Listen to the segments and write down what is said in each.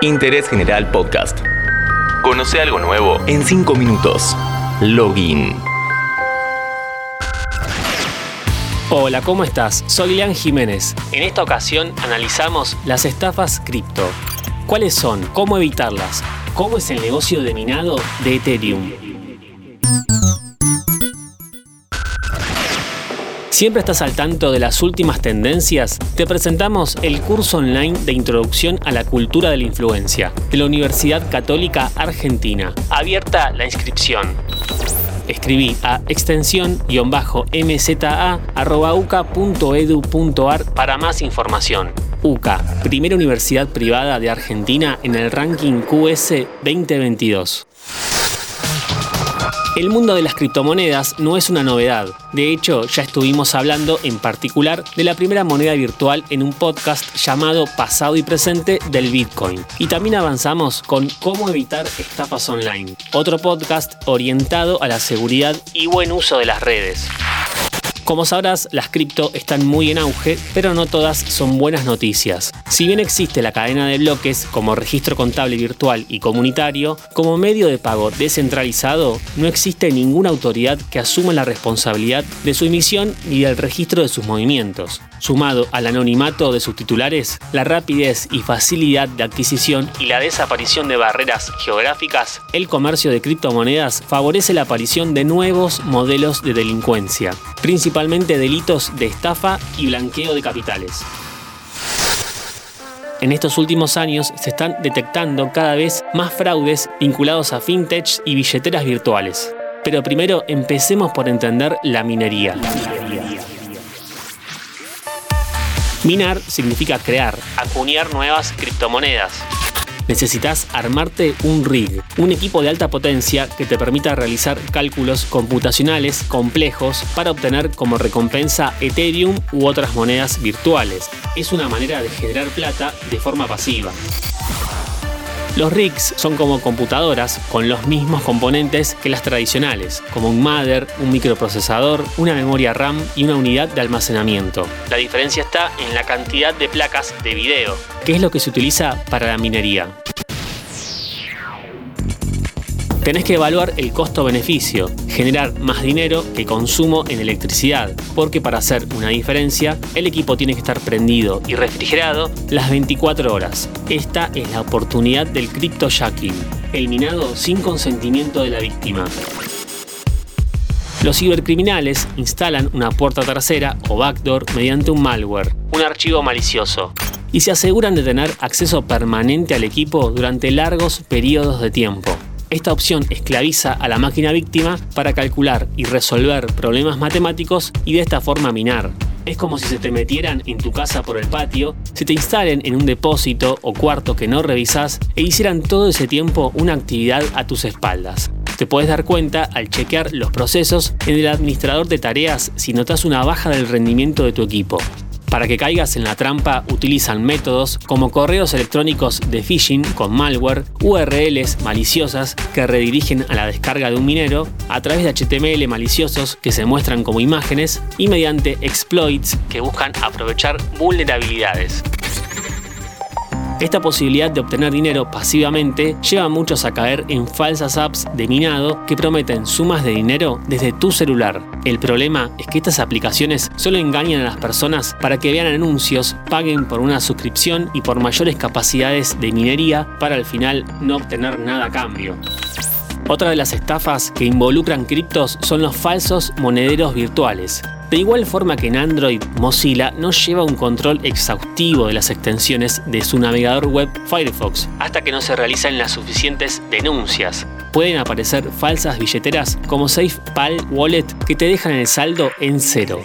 Interés General Podcast. Conoce algo nuevo en 5 minutos. Login. Hola, ¿cómo estás? Soy Lean Jiménez. En esta ocasión analizamos las estafas cripto. ¿Cuáles son? ¿Cómo evitarlas? ¿Cómo es el negocio de minado de Ethereum? ¿Siempre estás al tanto de las últimas tendencias? Te presentamos el curso online de Introducción a la Cultura de la Influencia de la Universidad Católica Argentina. Abierta la inscripción. Escribí a extensión-mza.uca.edu.ar para más información. UCA, primera universidad privada de Argentina en el ranking QS 2022. El mundo de las criptomonedas no es una novedad. De hecho, ya estuvimos hablando en particular de la primera moneda virtual en un podcast llamado Pasado y Presente del Bitcoin. Y también avanzamos con cómo evitar estafas online, otro podcast orientado a la seguridad y buen uso de las redes. Como sabrás, las cripto están muy en auge, pero no todas son buenas noticias. Si bien existe la cadena de bloques como registro contable virtual y comunitario, como medio de pago descentralizado, no existe ninguna autoridad que asuma la responsabilidad de su emisión ni del registro de sus movimientos. Sumado al anonimato de sus titulares, la rapidez y facilidad de adquisición y la desaparición de barreras geográficas, el comercio de criptomonedas favorece la aparición de nuevos modelos de delincuencia, principalmente delitos de estafa y blanqueo de capitales. En estos últimos años se están detectando cada vez más fraudes vinculados a fintech y billeteras virtuales. Pero primero empecemos por entender la minería. Minar significa crear, acuñar nuevas criptomonedas. Necesitas armarte un rig, un equipo de alta potencia que te permita realizar cálculos computacionales complejos para obtener como recompensa Ethereum u otras monedas virtuales. Es una manera de generar plata de forma pasiva. Los rigs son como computadoras con los mismos componentes que las tradicionales, como un mother, un microprocesador, una memoria RAM y una unidad de almacenamiento. La diferencia está en la cantidad de placas de video, que es lo que se utiliza para la minería tenés que evaluar el costo-beneficio, generar más dinero que consumo en electricidad, porque para hacer una diferencia, el equipo tiene que estar prendido y refrigerado las 24 horas. Esta es la oportunidad del cryptojacking, el minado sin consentimiento de la víctima. Los cibercriminales instalan una puerta trasera o backdoor mediante un malware, un archivo malicioso, y se aseguran de tener acceso permanente al equipo durante largos periodos de tiempo. Esta opción esclaviza a la máquina víctima para calcular y resolver problemas matemáticos y de esta forma minar. Es como si se te metieran en tu casa por el patio, se te instalen en un depósito o cuarto que no revisas e hicieran todo ese tiempo una actividad a tus espaldas. Te puedes dar cuenta al chequear los procesos en el administrador de tareas si notas una baja del rendimiento de tu equipo. Para que caigas en la trampa utilizan métodos como correos electrónicos de phishing con malware, URLs maliciosas que redirigen a la descarga de un minero, a través de HTML maliciosos que se muestran como imágenes y mediante exploits que buscan aprovechar vulnerabilidades. Esta posibilidad de obtener dinero pasivamente lleva a muchos a caer en falsas apps de minado que prometen sumas de dinero desde tu celular. El problema es que estas aplicaciones solo engañan a las personas para que vean anuncios, paguen por una suscripción y por mayores capacidades de minería para al final no obtener nada a cambio. Otra de las estafas que involucran criptos son los falsos monederos virtuales. De igual forma que en Android, Mozilla no lleva un control exhaustivo de las extensiones de su navegador web Firefox, hasta que no se realizan las suficientes denuncias. Pueden aparecer falsas billeteras como SafePal Wallet que te dejan el saldo en cero.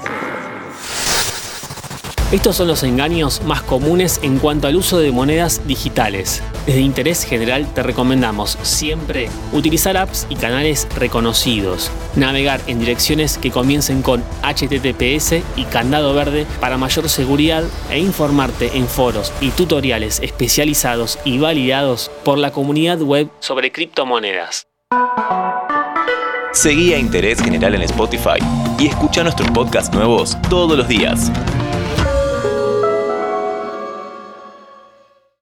Estos son los engaños más comunes en cuanto al uso de monedas digitales. Desde interés general te recomendamos siempre utilizar apps y canales reconocidos, navegar en direcciones que comiencen con HTTPS y candado verde para mayor seguridad e informarte en foros y tutoriales especializados y validados por la comunidad web sobre criptomonedas. Seguí a Interés General en Spotify y escucha nuestros podcasts nuevos todos los días.